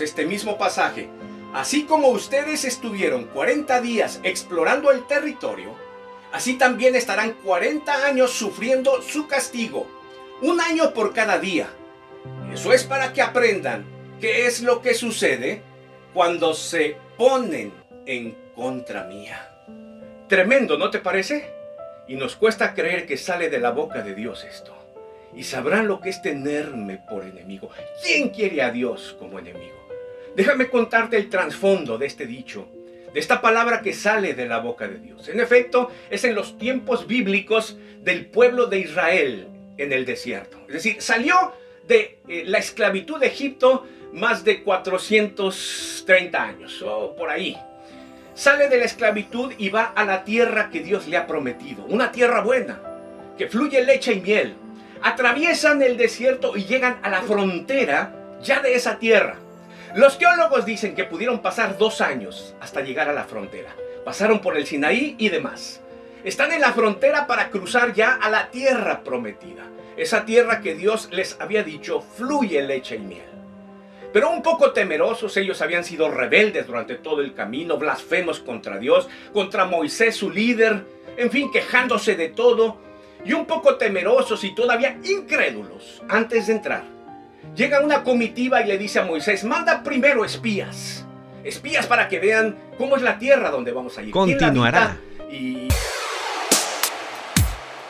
este mismo pasaje. Así como ustedes estuvieron 40 días explorando el territorio, así también estarán 40 años sufriendo su castigo, un año por cada día. Eso es para que aprendan qué es lo que sucede cuando se ponen en contra mía. Tremendo, ¿no te parece? Y nos cuesta creer que sale de la boca de Dios esto. Y sabrán lo que es tenerme por enemigo. ¿Quién quiere a Dios como enemigo? Déjame contarte el trasfondo de este dicho, de esta palabra que sale de la boca de Dios. En efecto, es en los tiempos bíblicos del pueblo de Israel en el desierto. Es decir, salió de eh, la esclavitud de Egipto más de 430 años, o por ahí. Sale de la esclavitud y va a la tierra que Dios le ha prometido, una tierra buena, que fluye leche y miel. Atraviesan el desierto y llegan a la frontera ya de esa tierra. Los teólogos dicen que pudieron pasar dos años hasta llegar a la frontera. Pasaron por el Sinaí y demás. Están en la frontera para cruzar ya a la tierra prometida. Esa tierra que Dios les había dicho fluye leche y miel. Pero un poco temerosos, ellos habían sido rebeldes durante todo el camino, blasfemos contra Dios, contra Moisés, su líder, en fin, quejándose de todo, y un poco temerosos y todavía incrédulos antes de entrar. Llega una comitiva y le dice a Moisés, manda primero espías, espías para que vean cómo es la tierra donde vamos a ir. Continuará.